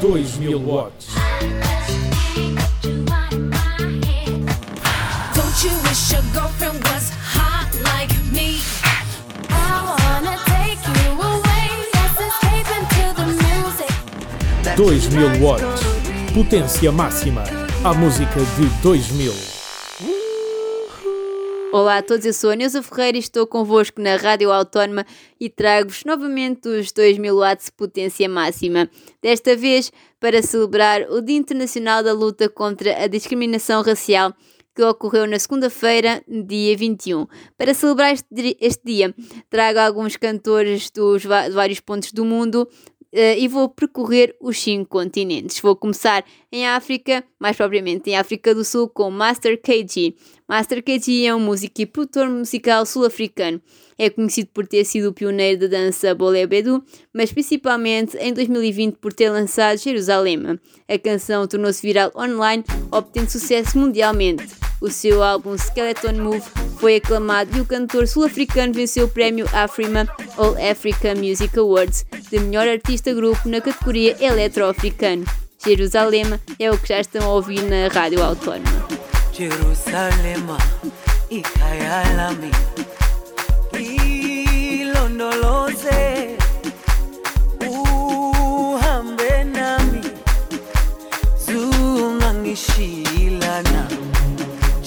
2000 watts. Don't you wish your girlfriend was hot like me? I wanna take you away. Let's escape into the music. 2000 watts. Potência máxima. A música de 2000. Olá a todos, eu sou a Neuza Ferreira e estou convosco na Rádio Autónoma e trago-vos novamente os 2000 watts de potência máxima. Desta vez para celebrar o Dia Internacional da Luta contra a Discriminação Racial que ocorreu na segunda-feira, dia 21. Para celebrar este, di- este dia, trago alguns cantores dos vários pontos do mundo e vou percorrer os cinco continentes. Vou começar em África, mais propriamente em África do Sul, com Master KG. Master KG é um músico e produtor musical sul-africano. É conhecido por ter sido o pioneiro da dança Bolé Bedu, mas principalmente em 2020 por ter lançado Jerusalema. A canção tornou-se viral online, obtendo sucesso mundialmente. O seu álbum Skeleton Move foi aclamado e o cantor sul-africano venceu o prémio Afrima All Africa Music Awards de melhor artista grupo na categoria Eletro-Africano. Jerusalema é o que já estão a ouvir na Rádio Autónoma. Jerusalema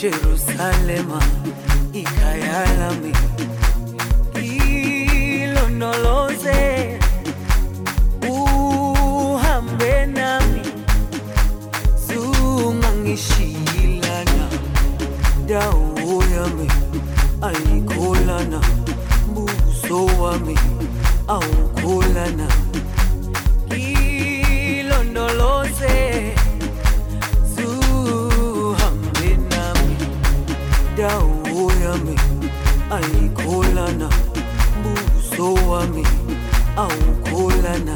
Jerusalema ikhaya lami ilondoloze uhambe nami. Zungangishilana dawo yami ayikholana buso wami awukholana ilondoloze aukolana buso wami aukolana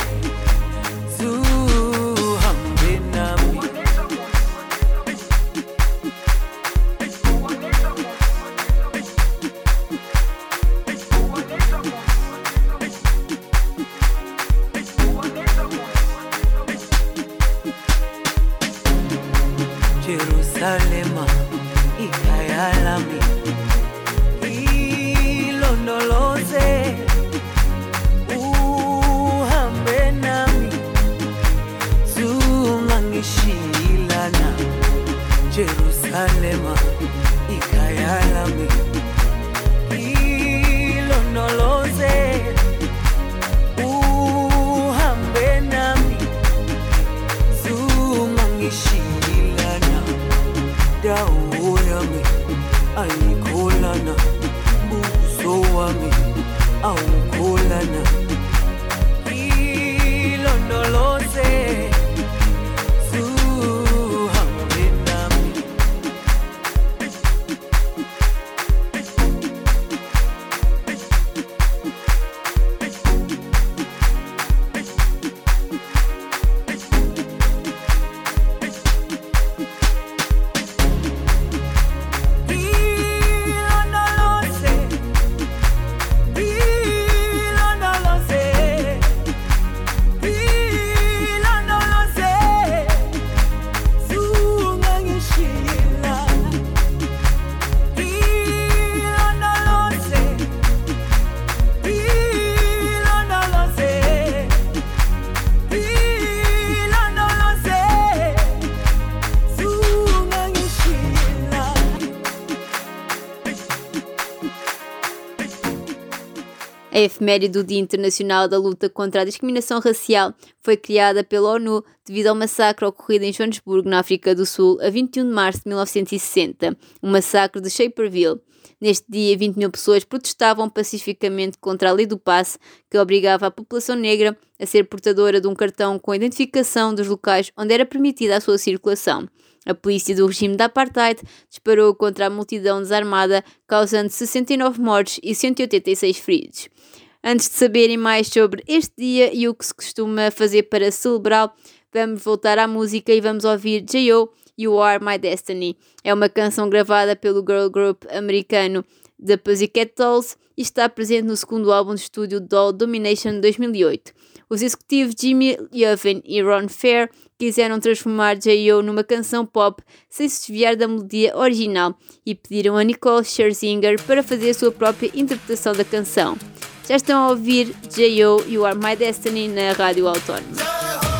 A efeméride do Dia Internacional da Luta contra a Discriminação Racial foi criada pela ONU devido ao massacre ocorrido em Joanesburgo, na África do Sul, a 21 de março de 1960, o massacre de Shaperville. Neste dia, 20 mil pessoas protestavam pacificamente contra a lei do passe, que obrigava a população negra a ser portadora de um cartão com a identificação dos locais onde era permitida a sua circulação. A polícia do regime da apartheid disparou contra a multidão desarmada, causando 69 mortes e 186 feridos. Antes de saberem mais sobre este dia e o que se costuma fazer para celebrá-lo, vamos voltar à música e vamos ouvir J.O. You Are My Destiny. É uma canção gravada pelo girl group americano The Pussycat Dolls e está presente no segundo álbum de estúdio Doll Domination de 2008. Os executivos Jimmy Iovine e Ron Fair quiseram transformar J.O. numa canção pop sem se desviar da melodia original e pediram a Nicole Scherzinger para fazer a sua própria interpretação da canção. Já estão a ouvir J.O. You Are My Destiny na Rádio Autónoma.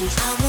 listen.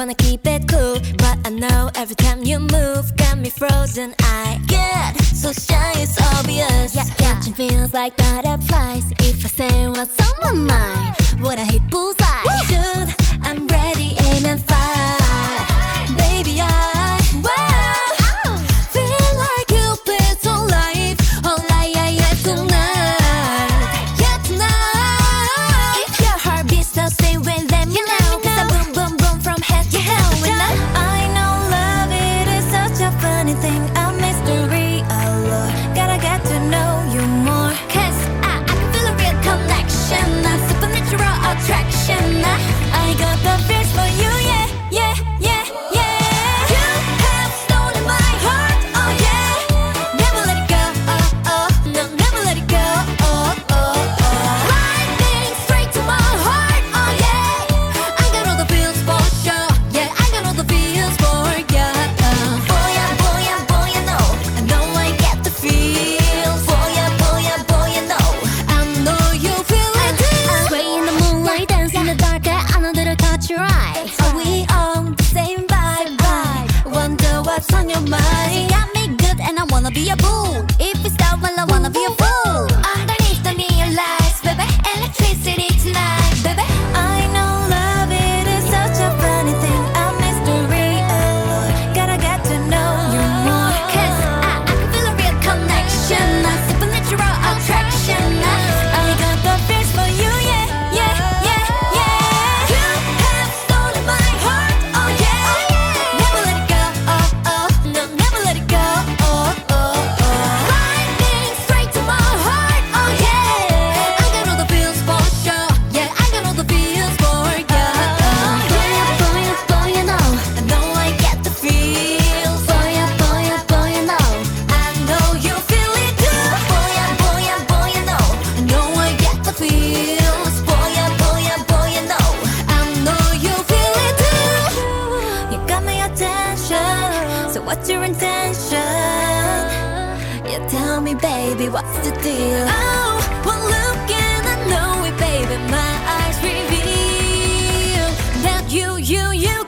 Wanna keep it cool. But I know every time you move, got me frozen. I get so shy, it's obvious. Yeah, catching feels like butterflies. Be a fool. So what's your intention? Yeah, tell me, baby, what's the deal? Oh, well, look and I know it, baby. My eyes reveal that you, you, you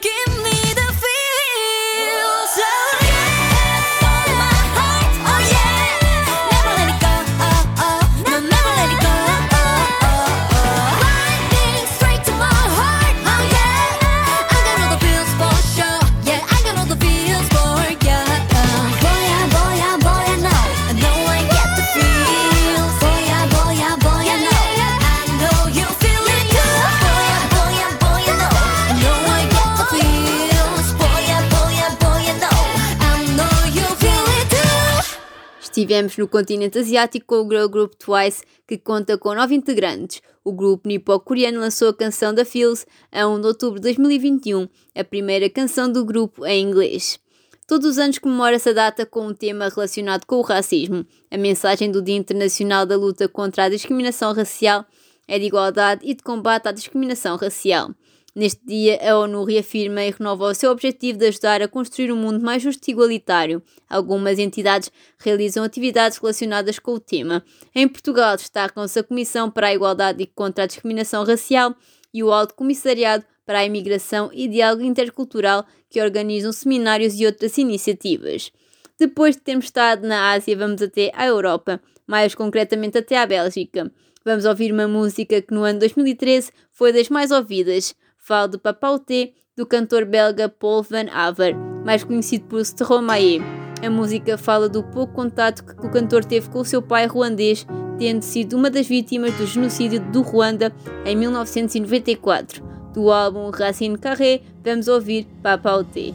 Estivemos no continente asiático com o girl group Twice, que conta com nove integrantes. O grupo nipo-coreano lançou a canção da Feels a 1 de outubro de 2021, a primeira canção do grupo em inglês. Todos os anos comemora-se a data com um tema relacionado com o racismo. A mensagem do Dia Internacional da Luta contra a Discriminação Racial é de igualdade e de combate à discriminação racial. Neste dia, a ONU reafirma e renova o seu objetivo de ajudar a construir um mundo mais justo e igualitário. Algumas entidades realizam atividades relacionadas com o tema. Em Portugal, destacam-se a Comissão para a Igualdade e contra a Discriminação Racial e o Alto Comissariado para a Imigração e Diálogo Intercultural, que organizam seminários e outras iniciativas. Depois de termos estado na Ásia, vamos até à Europa, mais concretamente até à Bélgica. Vamos ouvir uma música que no ano 2013 foi das mais ouvidas. Falo de Papauté, do cantor belga Paul Van Haver, mais conhecido por Stromae. A música fala do pouco contato que o cantor teve com o seu pai ruandês, tendo sido uma das vítimas do genocídio do Ruanda em 1994. Do álbum Racine Carré, vamos ouvir Papauté.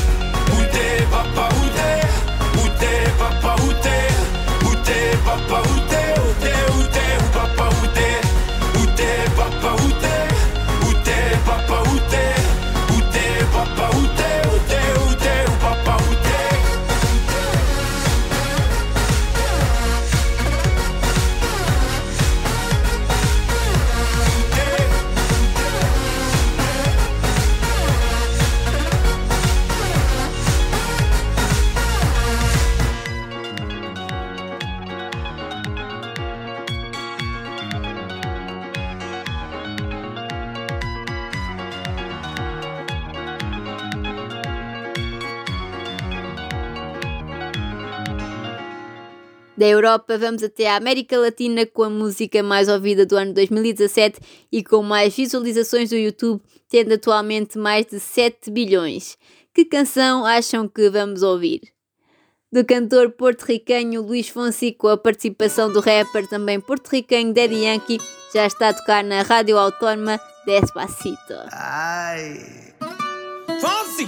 Où t'es Da Europa vamos até a América Latina com a música mais ouvida do ano 2017 e com mais visualizações do YouTube, tendo atualmente mais de 7 bilhões. Que canção acham que vamos ouvir? Do cantor porto-ricanho Luís Fonsi com a participação do rapper também porto-ricanho Daddy Yankee, já está a tocar na Rádio Autónoma Despacito. Ay. Fonsi,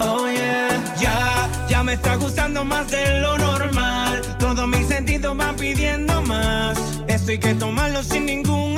Oh yeah, ya, ya me está gustando más de lo normal. Todos mis sentidos van pidiendo más. Esto hay que tomarlo sin ningún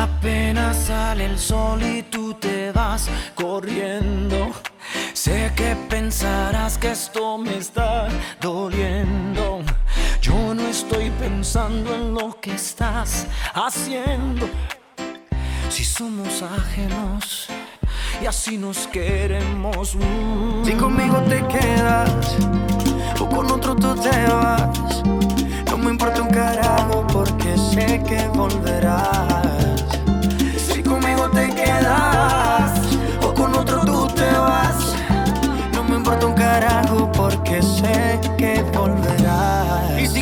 Apenas sale el sol y tú te vas corriendo. Sé que pensarás que esto me está doliendo. Yo no estoy pensando en lo que estás haciendo. Si somos ajenos y así nos queremos. mm. Si conmigo te quedas o con otro tú te vas. No me importa un carajo porque sé que volverás.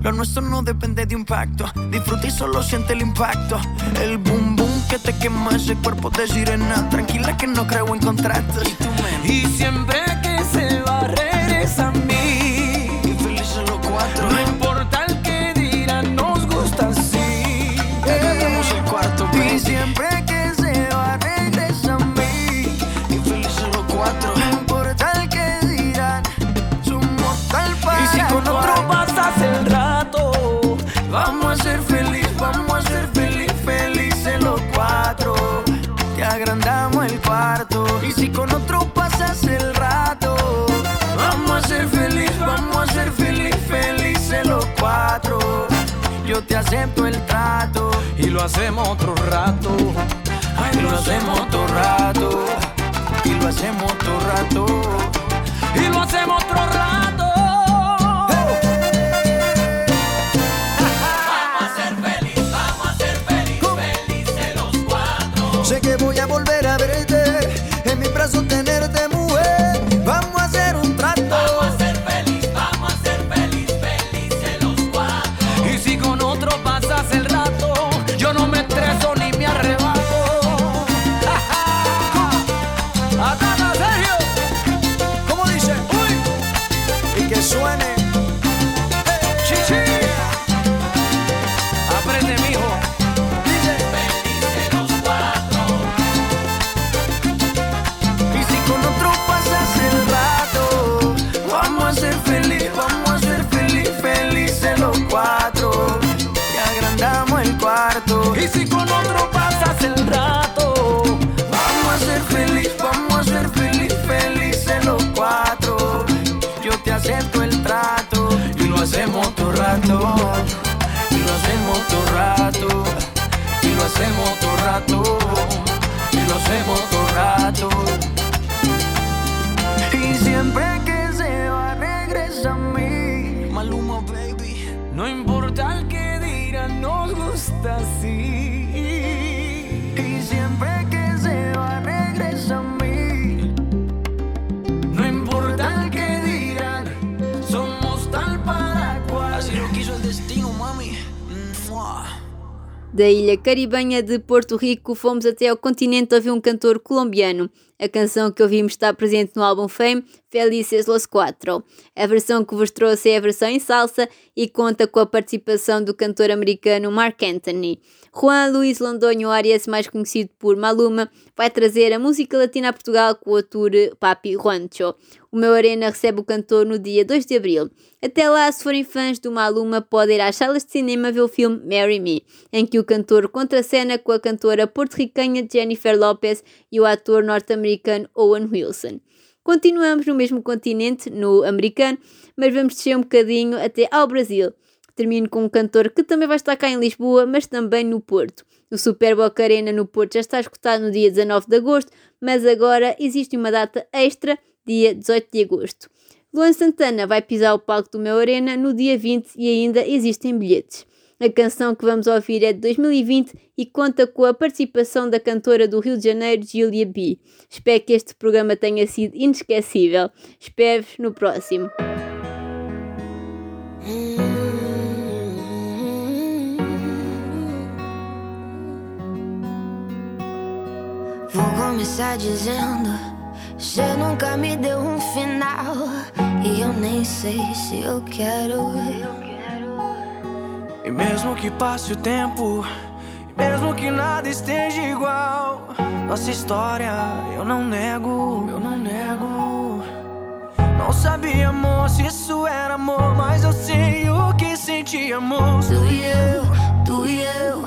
Lo nuestro no depende de un pacto. Disfruta y solo siente el impacto. El boom boom que te quema ese cuerpo de sirena. Tranquila que no creo en contratos. Y siempre que se va, regresa te acepto el trato y lo hacemos otro rato. Ay, lo hacemos otro rato. Y lo hacemos otro rato. Y lo hacemos otro rato. Sé que voy a volver suene. Da ilha caribenha de Porto Rico, fomos até ao continente ouvir um cantor colombiano. A canção que ouvimos está presente no álbum Fame, Felices Los Cuatro. A versão que vos trouxe é a versão em salsa e conta com a participação do cantor americano Mark Anthony. Juan Luis Londonho Arias, mais conhecido por Maluma, vai trazer a música latina a Portugal com o tour Papi Juancho. O meu Arena recebe o cantor no dia 2 de abril. Até lá, se forem fãs do Maluma, podem ir às salas de cinema ver o filme Marry Me, em que o cantor contracena com a cantora porto-ricanha Jennifer Lopez e o ator norte-americano Owen Wilson. Continuamos no mesmo continente, no americano, mas vamos descer um bocadinho até ao Brasil. Termino com um cantor que também vai estar cá em Lisboa, mas também no Porto. O Super Boca Arena no Porto já está escutado no dia 19 de agosto, mas agora existe uma data extra, dia 18 de agosto. Luan Santana vai pisar o palco do meu Arena no dia 20 e ainda existem bilhetes. A canção que vamos ouvir é de 2020 e conta com a participação da cantora do Rio de Janeiro, Julia B. Espero que este programa tenha sido inesquecível. Espero-vos no próximo. Vou começar dizendo: Você nunca me deu um final. E eu nem sei se eu quero. E mesmo que passe o tempo, e mesmo que nada esteja igual, nossa história eu não nego, eu não nego. Não sabia, amor, se isso era amor, mas eu sei o que sentíamos. Tu e eu, tu e eu,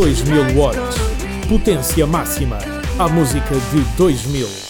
2000 watts. Potência máxima. à música de 2000.